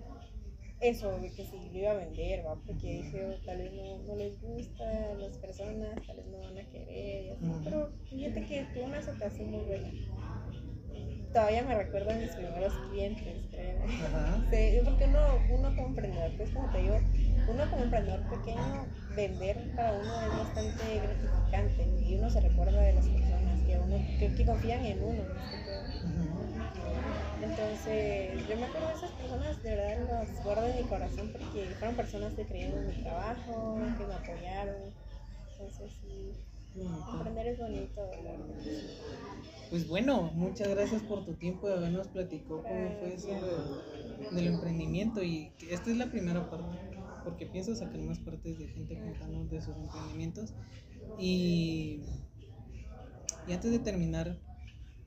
Eso, de que si lo iba a vender, ¿va? Porque dije, "Oh, tal vez no, no les gusta a las personas, tal vez no van a querer y así. Pero fíjate que tuvo una aceptación muy buena. Todavía me recuerdo a mis primeros clientes. Ajá. Sí, porque uno, uno como emprendedor, pues como te digo, uno como emprendedor pequeño, vender para uno es bastante gratificante y uno se recuerda de las personas que, uno, que, que confían en uno. Entonces, yo me acuerdo de esas personas, de verdad las guardo en mi corazón porque fueron personas que creyeron en mi trabajo, que me apoyaron. Entonces, sí, emprender es bonito. Pues bueno, muchas gracias por tu tiempo de habernos platicado cómo fue eso de- del emprendimiento y esta es la primera parte porque pienso sacar más partes de gente contando de sus emprendimientos y, y antes de terminar,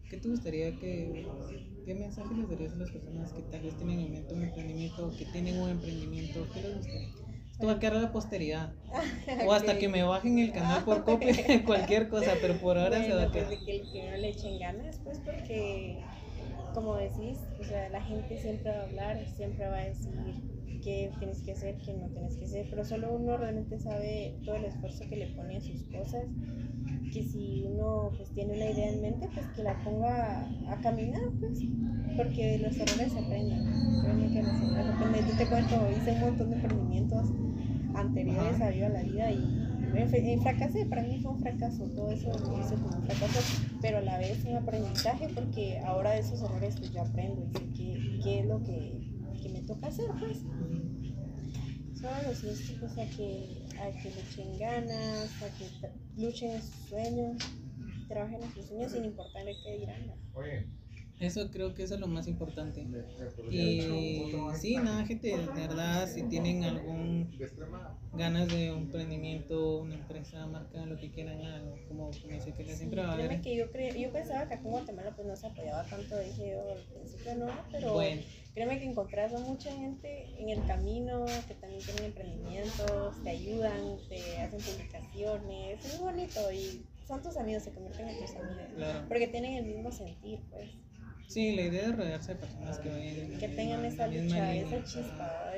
¿qué te gustaría que qué mensaje les darías a las personas que tal vez tienen en mente un emprendimiento o que tienen un emprendimiento? ¿Qué les gustaría? Esto va a quedar a la posteridad <laughs> o hasta que me bajen el canal por <laughs> copia, <laughs> cualquier cosa, pero por ahora se va a pues quedar. de que el primero le echen ganas, pues porque, como decís, o sea, la gente siempre va a hablar, siempre va a decir qué tienes que hacer, qué no tienes que hacer, pero solo uno realmente sabe todo el esfuerzo que le pone a sus cosas, que si uno pues tiene una idea en mente, pues que la ponga a caminar, pues, porque de los errores se aprenden, créeme que los errores aprenden. Yo te cuento, hice un montón de emprendimientos anteriores a Viva la Vida y fracasé, para mí fue un fracaso, todo eso lo hice como un fracaso, pero a la vez un aprendizaje porque ahora de esos errores pues yo aprendo y sé qué, qué es lo que, toca hacer, pues. Solo los chicos a que, a que le echen ganas, a que luchen en sus sueños, trabajen en sus sueños sin importar el qué dirán. ¿no? Eso creo que eso es lo más importante. Y sí, nada, gente, de verdad, si tienen algún ganas de un emprendimiento, una empresa, marca, lo que quieran, háganlo. como, como dice que siempre va a haber. que yo, yo pensaba que acá en Guatemala pues no se apoyaba tanto, dije yo al principio no, pero Bueno, créeme que encontrás a mucha gente en el camino que también tienen emprendimientos, te ayudan, te hacen publicaciones, es muy bonito y son tus amigos, se convierten en tus amigos. claro. Porque tienen el mismo sentir, pues. Sí, la idea es rodearse de personas que vayan que tengan esa lucha, esa chispa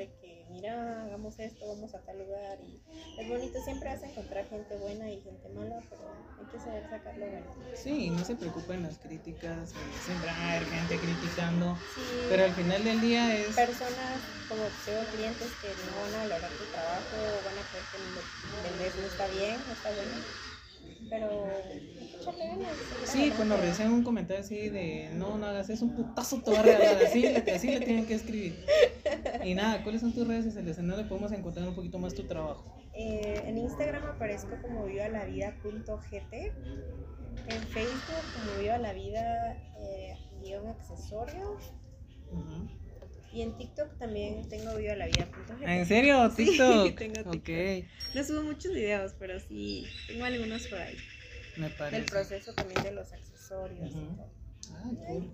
mira, hagamos esto, vamos a tal lugar y es bonito, siempre a encontrar gente buena y gente mala, pero hay que saber sacar lo bueno. Sí, no se preocupen las críticas, eh, siempre va a haber gente criticando, Sí, pero al final del día es... personas como tengo clientes que no van a valorar tu trabajo, van a creer que que vendes no está bien, no está bueno, pero ganas. Sí, cuando reciben un comentario así de no, no hagas eso, un putazo te va a regalar, así, así le tienen que escribir. Y nada, ¿cuáles son tus redes sociales? ¿En dónde podemos encontrar un poquito más tu trabajo? Eh, en Instagram aparezco como vivalavida.gt. En Facebook como Viva la Vida eh, guion accesorios. Ujú. Y en TikTok también tengo Viva la Vida.gt. ¿En serio? <laughs> Sí, TikTok. <laughs> tengo TikTok. Ok, No subo muchos videos, pero sí tengo algunos por ahí. me parece. Del proceso también de los accesorios. Ah, cool.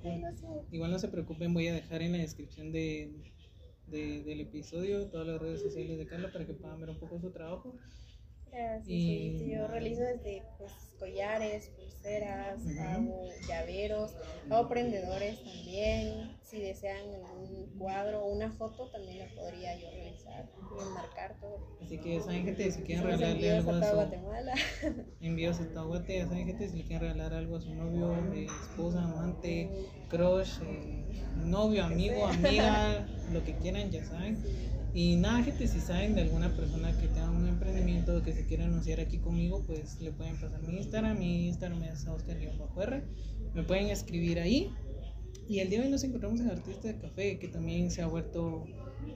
Igual no se preocupen, voy a dejar en la descripción de, de- del episodio todas las redes sociales de Carla para que puedan ver un poco su trabajo. Y- sí, yo realizo desde pues, collares, pulseras, hago llaveros, hago prendedores también. Si desean un cuadro o una foto, también la podría yo realizar y enmarcar todo. Así que ya saben, gente, si quieren regalarle algo a su Guatemala. <laughs> envíos a Tahuate, ya saben, gente, si le quieren regalar algo a su novio, eh, esposa, amante, crush, eh, novio, amigo, amiga, <laughs> lo que quieran, ya saben. Y nada, gente, si saben de alguna persona que tenga un emprendimiento que se quiera anunciar aquí conmigo, pues le pueden pasar mi Instagram. Mi Instagram es Oscar-R. Me pueden escribir ahí. Y el día de hoy nos encontramos en Artista de Café, que también se ha vuelto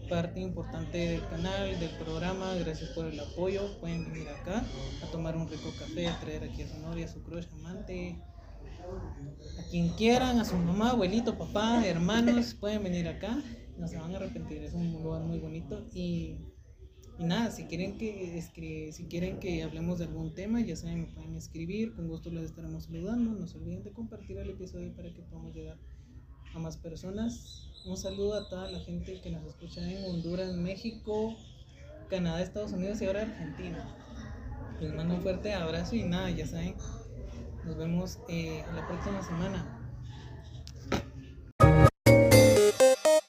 parte importante del canal, del programa. Gracias por el apoyo. Pueden venir acá a tomar un rico café, a traer aquí a su novia, a su crush, amante, a quien quieran, a su mamá, abuelito, papá, hermanos, pueden venir acá. No se van a arrepentir, es un lugar muy bonito. Y, y nada, si quieren, que escri- si quieren que hablemos de algún tema, ya saben, me pueden escribir. Con gusto les estaremos saludando. No se olviden de compartir el episodio para que podamos llegar a más personas. Un saludo a toda la gente que nos escucha en Honduras, México, Canadá, Estados Unidos y ahora Argentina. Les mando un fuerte abrazo y nada, ya saben, nos vemos eh, la próxima semana.